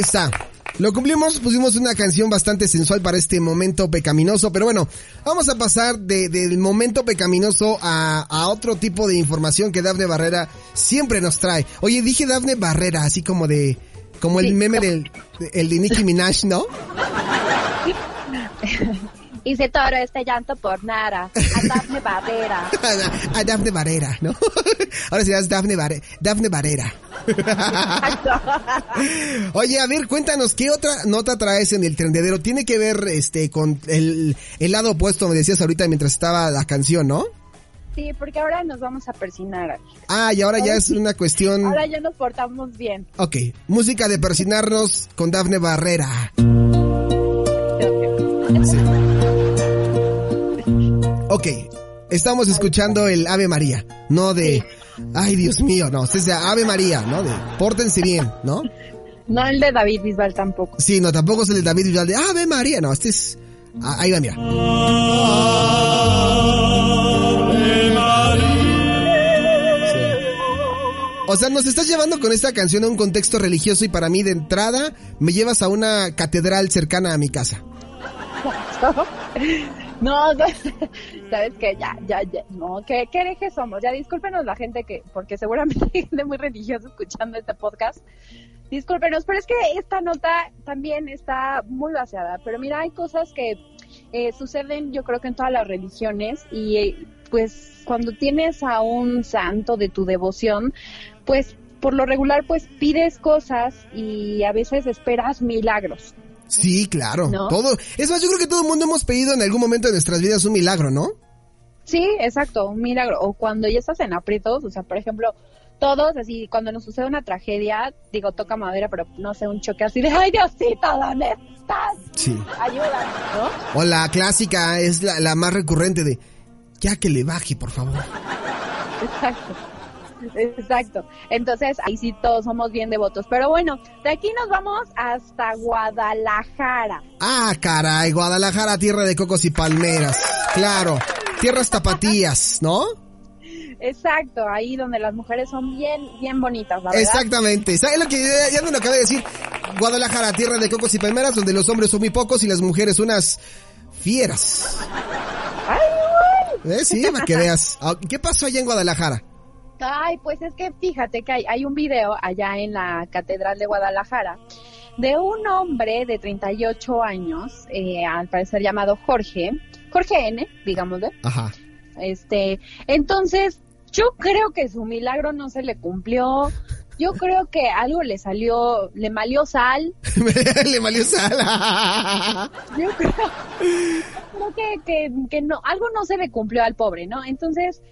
está. Lo cumplimos, pusimos una canción bastante sensual para este momento pecaminoso, pero bueno, vamos a pasar de, del momento pecaminoso a, a, otro tipo de información que Dafne Barrera siempre nos trae. Oye, dije Dafne Barrera, así como de, como el meme del, el de Nicki Minaj, ¿no? Hice todo este llanto por nada. A Dafne Barrera. a Dafne Barrera, ¿no? Ahora sí, es Dafne, Barre Dafne Barrera. Oye, a ver, cuéntanos, ¿qué otra nota traes en el trendedero? Tiene que ver este con el, el lado opuesto, me decías ahorita mientras estaba la canción, ¿no? Sí, porque ahora nos vamos a persinar. Ah, y ahora, ya es una cuestión... Ahora ya nos portamos bien. Ok, música de persinarnos con Dafne Barrera. Sí. Ok, estamos escuchando el Ave María, no de, ay Dios mío, no, es de Ave María, ¿no? De, pórtense bien, ¿no? No el de David Bisbal tampoco. Sí, no, tampoco es el de David Bisbal de Ave María, no, este es, ah, ahí va, mira. O sea, nos estás llevando con esta canción a un contexto religioso y para mí de entrada me llevas a una catedral cercana a mi casa. No, sabes que ya, ya, ya, no, ¿qué, qué herejes somos? Ya discúlpenos la gente que, porque seguramente hay gente muy religiosa escuchando este podcast. Discúlpenos, pero es que esta nota también está muy vaciada. Pero mira, hay cosas que eh, suceden, yo creo que en todas las religiones y eh, pues cuando tienes a un santo de tu devoción, pues por lo regular pues pides cosas y a veces esperas milagros. Sí, claro. Todo. Es más, yo creo que todo el mundo hemos pedido en algún momento de nuestras vidas un milagro, ¿no? Sí, exacto, un milagro. O cuando ya estás en aprietos, o sea, por ejemplo, todos, así, cuando nos sucede una tragedia, digo, toca madera, pero no sé, un choque así de, ay Diosito, ¿dónde estás? Sí. Ayuda, ¿no? O la clásica es la, la más recurrente de, ya que le baje, por favor. Exacto. Exacto. Entonces, ahí sí todos somos bien devotos. Pero bueno, de aquí nos vamos hasta Guadalajara. Ah, caray, Guadalajara, tierra de cocos y palmeras. Claro, tierras tapatías, ¿no? Exacto, ahí donde las mujeres son bien, bien bonitas, la verdad. Exactamente, ¿sabes lo que ya, me lo acabé de decir? Guadalajara, tierra de cocos y palmeras, donde los hombres son muy pocos y las mujeres unas fieras. ¡Ay, ¿Eh? Sí, para que veas. Ah, ¿Qué pasó allá en Guadalajara? Ay, pues es que fíjate que hay, hay un video allá en la Catedral de Guadalajara de un hombre de 38 años, eh, al parecer llamado Jorge, Jorge N, digámosle. Ajá. Este, entonces, yo creo que su milagro no se le cumplió. Yo creo que algo le salió, le malió sal. le malió sal. yo creo, creo que, que, que no, algo no se le cumplió al pobre, ¿no? Entonces,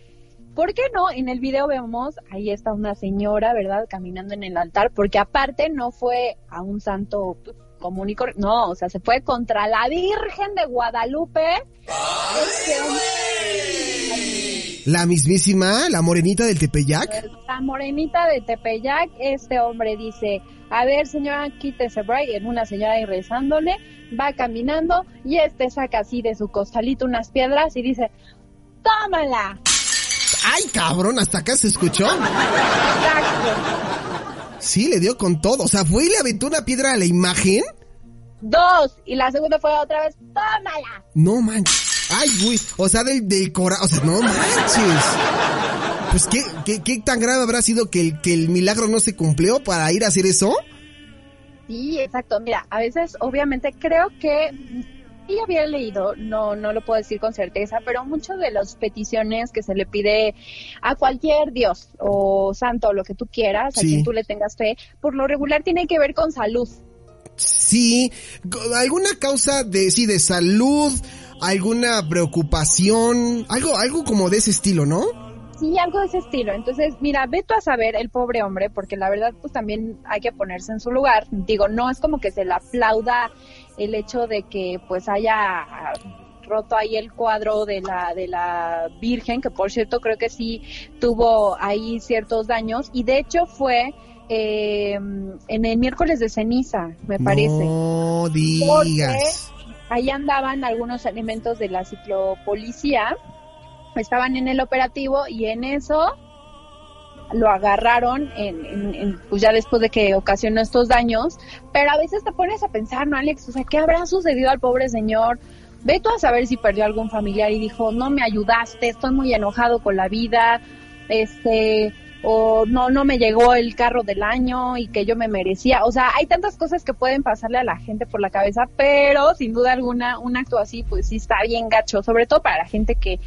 ¿Por qué no? En el video vemos, ahí está una señora, ¿verdad? Caminando en el altar, porque aparte no fue a un santo común y corriente, no, o sea, se fue contra la Virgen de Guadalupe. La mismísima, la morenita del Tepeyac. La morenita de Tepeyac, este hombre dice, a ver señora, quítese break, en una señora ahí rezándole, va caminando y este saca así de su costalito unas piedras y dice, tómala. ¡Ay, cabrón! Hasta acá se escuchó. Exacto. Sí, le dio con todo. O sea, fue y le aventó una piedra a la imagen. Dos. Y la segunda fue otra vez, tómala. No manches. Ay, güey. O sea, del, del corazón. O sea, no manches. Pues, ¿qué, ¿qué, qué, tan grave habrá sido que el, que el milagro no se cumplió para ir a hacer eso? Sí, exacto. Mira, a veces, obviamente, creo que y había leído, no, no lo puedo decir con certeza, pero muchas de las peticiones que se le pide a cualquier dios o santo o lo que tú quieras, a quien tú le tengas fe, por lo regular tiene que ver con salud. Sí, alguna causa de, sí, de salud, alguna preocupación, algo, algo como de ese estilo, ¿no? Sí, algo de ese estilo. Entonces, mira, ve tú a saber el pobre hombre, porque la verdad, pues también hay que ponerse en su lugar. Digo, no es como que se le aplauda el hecho de que pues haya roto ahí el cuadro de la de la Virgen, que por cierto creo que sí tuvo ahí ciertos daños y de hecho fue eh, en el miércoles de ceniza, me parece. No digas. ahí andaban algunos elementos de la ciclopolicía, estaban en el operativo y en eso lo agarraron en, pues ya después de que ocasionó estos daños, pero a veces te pones a pensar, ¿no, Alex? O sea, ¿qué habrá sucedido al pobre señor? Ve tú a saber si perdió algún familiar y dijo, no me ayudaste, estoy muy enojado con la vida, este, o no, no me llegó el carro del año y que yo me merecía. O sea, hay tantas cosas que pueden pasarle a la gente por la cabeza, pero sin duda alguna, un acto así, pues sí está bien gacho, sobre todo para la gente que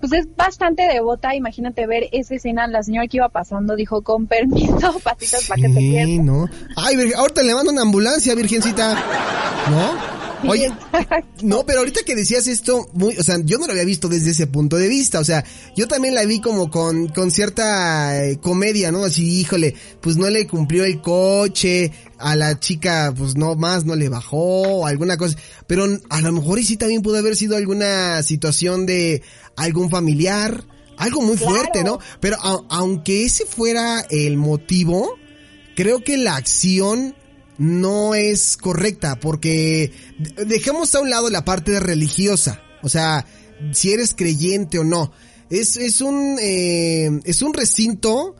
pues es bastante devota. Imagínate ver esa escena, la señora que iba pasando dijo, con permiso, patitas para que te pierdas. ¿no? Ay, ahorita le mando una ambulancia, virgencita. ¿No? Oye, no, pero ahorita que decías esto, muy, o sea, yo no lo había visto desde ese punto de vista, o sea, yo también la vi como con, con cierta eh, comedia, ¿no? Así, híjole, pues no le cumplió el coche, a la chica, pues no más, no le bajó, alguna cosa, pero a lo mejor y sí también pudo haber sido alguna situación de algún familiar, algo muy fuerte, ¿no? Pero aunque ese fuera el motivo, creo que la acción no es correcta porque dejemos a un lado la parte religiosa, o sea, si eres creyente o no. Es, es un eh, es un recinto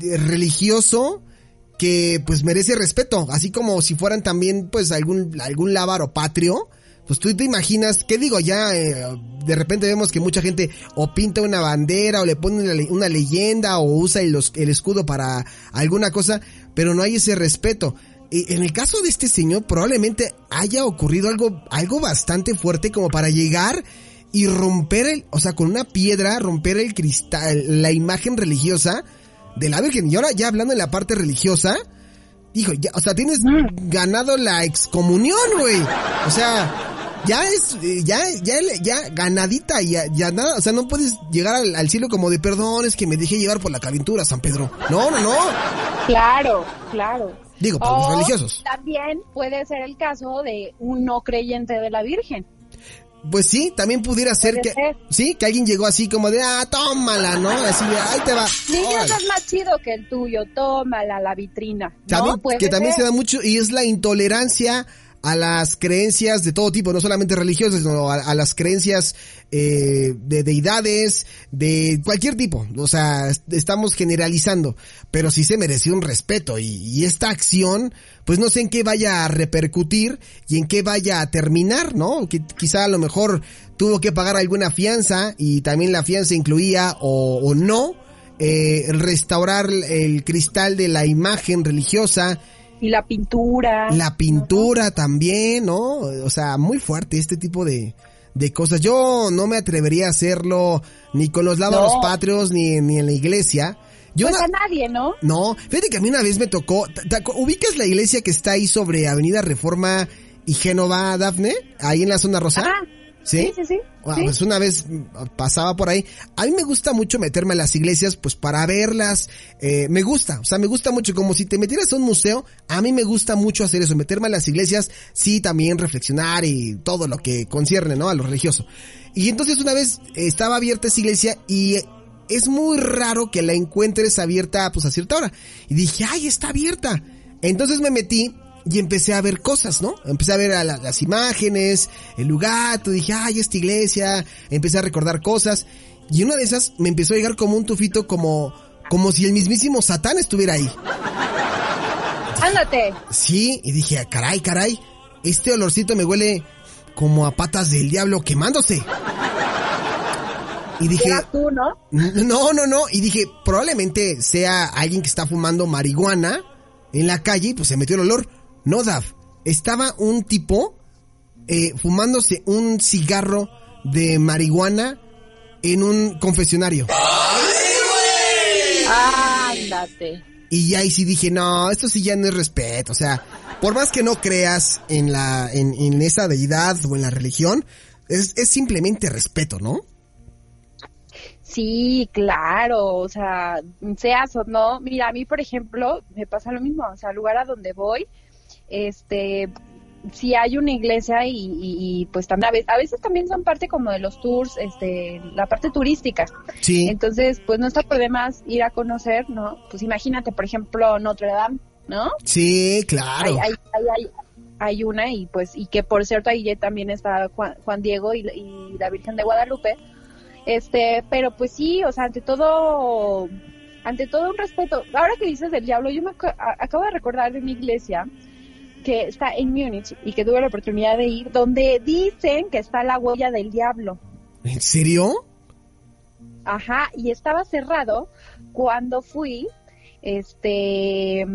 religioso que pues merece respeto, así como si fueran también pues algún algún lábaro patrio, pues tú te imaginas, ¿qué digo? Ya eh, de repente vemos que mucha gente o pinta una bandera o le pone una, leyenda o usa el, el escudo para alguna cosa, pero no hay ese respeto. En el caso de este señor probablemente haya ocurrido algo, algo bastante fuerte como para llegar y romper el, o sea, con una piedra, romper el cristal, la imagen religiosa de la Virgen. Y ahora ya hablando de la parte religiosa, dijo, ya, o sea, tienes mm. ganado la excomunión, güey. O sea, ya es, ya, ya, ya ganadita, ya, ya nada, o sea, no puedes llegar al, al cielo como de perdón, es que me dejé llevar por la calentura, San Pedro. No, no, no. Claro, claro. Digo, por los religiosos. También puede ser el caso de un no creyente de la Virgen. Pues sí, también pudiera ser que sí, que alguien llegó así como de ah, tómala, ¿no? Así de ahí te va. Dios es más chido que el tuyo, tómala la vitrina. También, que también se da mucho y es la intolerancia a las creencias de todo tipo, no solamente religiosas, sino a, las creencias eh, de deidades, de cualquier tipo. O sea, estamos generalizando, pero sí se mereció un respeto y, esta acción, pues no sé en qué vaya a repercutir y en qué vaya a terminar, ¿no? Que quizá a lo mejor tuvo que pagar alguna fianza y también la fianza incluía o, o no eh, restaurar el cristal de la imagen religiosa y la pintura. La pintura también, ¿no? O sea, muy fuerte este tipo de, de cosas. Yo no me atrevería a hacerlo ni con los lados patrios ni, ni en la iglesia. Yo pues a nadie, ¿no? No, fíjate que a mí una vez me tocó, ¿ubicas la iglesia que está ahí sobre Avenida Reforma y Génova, Dafne? Ahí en la zona rosa. ¿Sí? Sí, sí, Pues una vez pasaba por ahí. A mí me gusta mucho meterme a las iglesias, pues para verlas. Eh, me gusta, o sea, me gusta mucho. Como si te metieras a un museo, a mí me gusta mucho hacer eso, meterme a las iglesias, sí, también reflexionar y todo lo que concierne, ¿no? A lo religioso. Y entonces una vez estaba abierta esa iglesia y es muy raro que la encuentres abierta, pues a cierta hora. Y dije, ay, está abierta. Entonces me metí y empecé a ver cosas, ¿no? Empecé a ver a las imágenes, el lugar, tú dije, ay, esta iglesia, empecé a recordar cosas, y una de esas me empezó a llegar como un tufito como, como si el mismísimo Satán estuviera ahí. Ándate. Sí, y dije, caray, caray, este olorcito me huele como a patas del diablo quemándose. Y dije, tú, ¿no? No, no, no. Y dije, probablemente sea alguien que está fumando marihuana en la calle y pues se metió el olor. No, Daf. Estaba un tipo eh, fumándose un cigarro de marihuana en un confesionario. Ándate. Y ahí sí dije, no, esto sí ya no es respeto. O sea, por más que no creas en la, en, en esa deidad o en la religión, es, es simplemente respeto, ¿no? Sí, claro, o sea, seas o no. Mira, a mí, por ejemplo, me pasa lo mismo. O sea, al lugar a donde voy, este si hay una iglesia y, pues también a veces, también son parte como de los tours, este, la parte turística. Sí. Entonces, pues no está por demás ir a conocer, ¿no? Pues imagínate, por ejemplo, Notre Dame, ¿no? Sí, claro. Hay, hay, hay, una y pues, y que por cierto ahí también está Juan, Diego y, y la Virgen de Guadalupe. Este, pero pues sí, o sea, ante todo ante todo un respeto. Ahora que dices del diablo, yo me acabo de recordar de mi iglesia que está en Múnich y que tuve la oportunidad de ir, donde dicen que está la huella del diablo. ¿En serio? Ajá, y estaba cerrado cuando fui, este,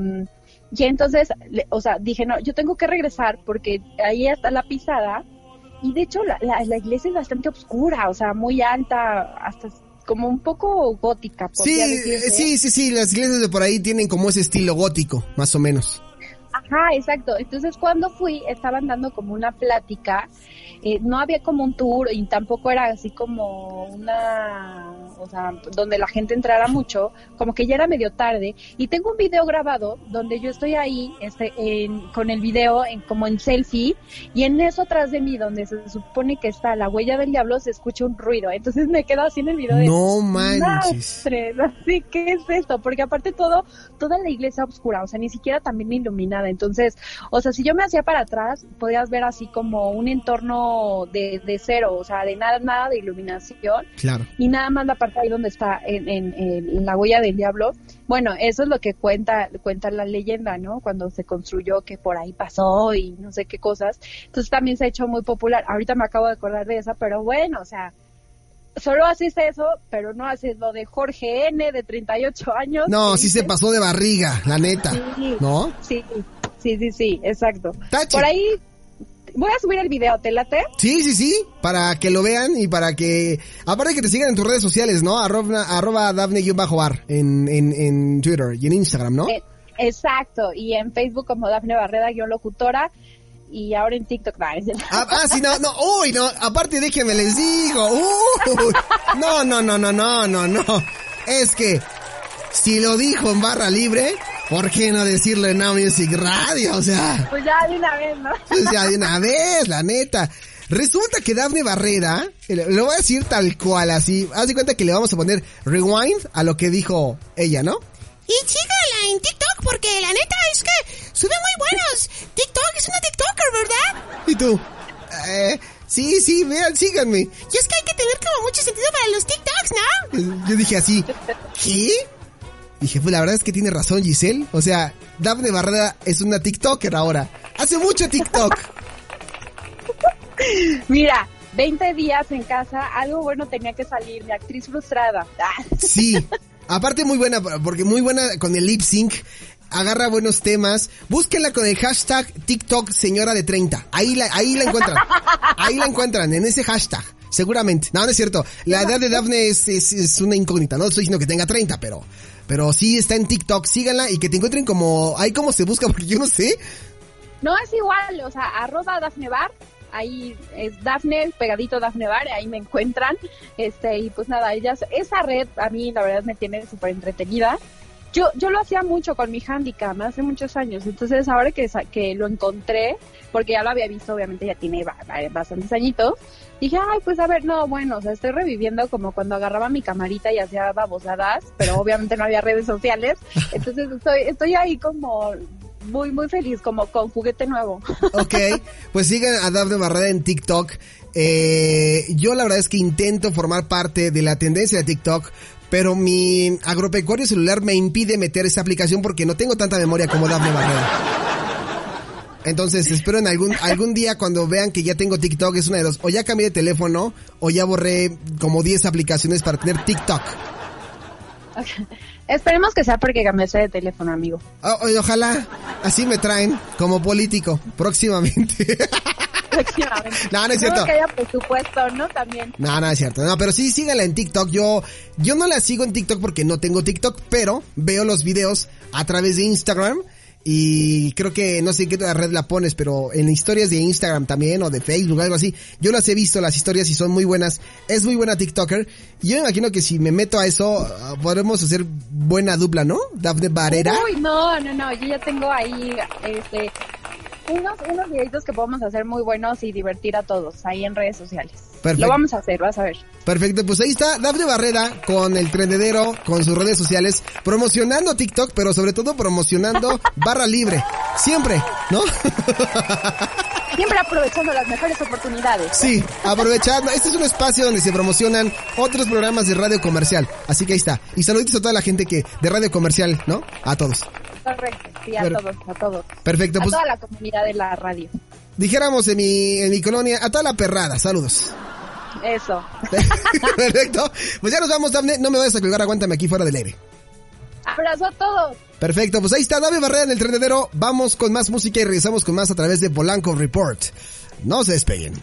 y entonces, o sea, dije, no, yo tengo que regresar porque ahí está la pisada, y de hecho la, la, iglesia es bastante oscura, o sea, muy alta, hasta como un poco gótica. Sí, sí, sí, sí, las iglesias de por ahí tienen como ese estilo gótico, más o menos. Ajá, exacto. Entonces cuando fui estaban dando como una plática, eh, no había como un tour y tampoco era así como una o sea, donde la gente entrara mucho, como que ya era medio tarde, y tengo un video grabado donde yo estoy ahí este, con el video en, como en selfie, y en eso atrás de mí, donde se supone que está la huella del diablo, se escucha un ruido, entonces me quedo así en el video. No manches. Así, ¿qué es esto? Porque aparte todo, toda la iglesia oscura, o sea, ni siquiera también iluminada, entonces, o sea, si yo me hacía para atrás, podías ver así como un entorno de, de cero, o sea, de nada, nada de iluminación. Claro. Y nada más la parte ahí donde está en, la huella del diablo. Bueno, eso es lo que cuenta, cuenta la leyenda, ¿no? Cuando se construyó que por ahí pasó y no sé qué cosas. Entonces también se ha hecho muy popular. Ahorita me acabo de acordar de esa, pero bueno, o sea, solo haces eso, pero no haces lo de Jorge N de 38 años. No, sí se pasó de barriga, la neta. ¿No? Sí, sí, sí, sí, exacto. Por ahí voy a subir el video, ¿te late? Sí, sí, sí, para que lo vean y para que, aparte que te sigan en tus redes sociales, ¿no? Arroba, arroba Dafne-Ar en, en, en Twitter y en Instagram, ¿no? Eh, exacto, y en Facebook como Dafne Barreda-Locutora y ahora en TikTok. No, ah, ah, sí, no, no, uy, no, aparte déjenme les digo, uy, no, no, no, no, no, no, no, es que si lo dijo en barra libre, ¿por qué no decirlo en Now Music Radio? O sea. Pues ya de una vez, ¿no? Pues ya de una vez, la neta. Resulta que Daphne Barrera, lo voy a decir tal cual, así, haz de cuenta que le vamos a poner rewind a lo que dijo ella, ¿no? Y sígala en TikTok porque la neta es que sube muy buenos. TikTok es una TikToker, ¿verdad? ¿Y tú? Eh, sí, sí, vean, síganme. Y es que hay que tener como mucho sentido para los TikToks, ¿no? Yo dije así, ¿qué? Dije, pues la verdad es que tiene razón Giselle. O sea, Daphne Barrera es una TikToker ahora. Hace mucho TikTok. Mira, 20 días en casa, algo bueno tenía que salir, mi actriz frustrada. Sí, aparte muy buena, porque muy buena con el lip sync, agarra buenos temas, búsquenla con el hashtag TikTok señora de 30, ahí la, ahí la encuentran, ahí la encuentran, en ese hashtag. Seguramente. No, no es cierto. La edad de Daphne es, es, es una incógnita. No estoy diciendo que tenga 30, pero pero sí está en TikTok, síganla y que te encuentren como, ahí como se busca, porque yo no sé. No, es igual, o sea, arroba Dafne Bar, ahí es Dafne, pegadito Dafne Bar, ahí me encuentran, este, y pues nada, ellas, esa red a mí la verdad me tiene súper entretenida. Yo, yo lo hacía mucho con mi handicap hace muchos años, entonces ahora que, que lo encontré, porque ya lo había visto, obviamente ya tiene bastantes añitos, dije, ay, pues a ver, no, bueno, o sea, estoy reviviendo como cuando agarraba mi camarita y hacía babosadas, pero obviamente no había redes sociales, entonces estoy, estoy ahí como muy, muy feliz, como con juguete nuevo. Ok, pues sigan a Daphne Barrera en TikTok. Eh, yo la verdad es que intento formar parte de la tendencia de TikTok, pero mi agropecuario celular me impide meter esa aplicación porque no tengo tanta memoria como Daphne Barrera. Entonces, espero en algún, algún día cuando vean que ya tengo TikTok, es una de dos. O ya cambié de teléfono, o ya borré como 10 aplicaciones para tener TikTok. Esperemos que sea porque cambiaste de teléfono, amigo. Oh, ojalá, así me traen, como político, próximamente. próximamente. No, no es cierto. que haya presupuesto, ¿no? También. No, no es cierto. No, pero sí, síganla en TikTok. Yo, yo no la sigo en TikTok porque no tengo TikTok, pero veo los videos a través de Instagram y creo que no sé en qué otra red la pones, pero en historias de Instagram también o de Facebook, algo así. Yo las he visto, las historias, y son muy buenas. Es muy buena TikToker. Y yo me imagino que si me meto a eso, ah, podremos hacer buena dupla, ¿no? Dafne Barrera. Uy, no, no, no. Yo ya tengo ahí, este, unos, unos videitos que podemos hacer muy buenos y divertir a todos ahí en redes sociales. Perfecto. Lo vamos a hacer, vas a ver. Perfecto, pues ahí está Dafne Barrera con el trendedero, con sus redes sociales, promocionando TikTok, pero sobre todo promocionando barra libre. Siempre, ¿no? Siempre aprovechando las mejores oportunidades. Sí, aprovechando. Este es un espacio donde se promocionan otros programas de radio comercial. Así que ahí está. Y saluditos a toda la gente que de radio comercial, ¿no? A todos. Correcto, sí, a Pero- todos, a todos. Perfecto, A pues toda la comunidad de la radio. dijéramos en mi, en mi colonia, a toda la perrada. Saludos. Eso. Perfecto. Pues ya nos vamos, Dafne. No me vayas a colgar, aguántame aquí fuera del aire. Abrazo a todos. Perfecto, pues ahí está David Barrera en el tendedero. Vamos con más música y regresamos con más a través de Polanco Report. No se despeguen.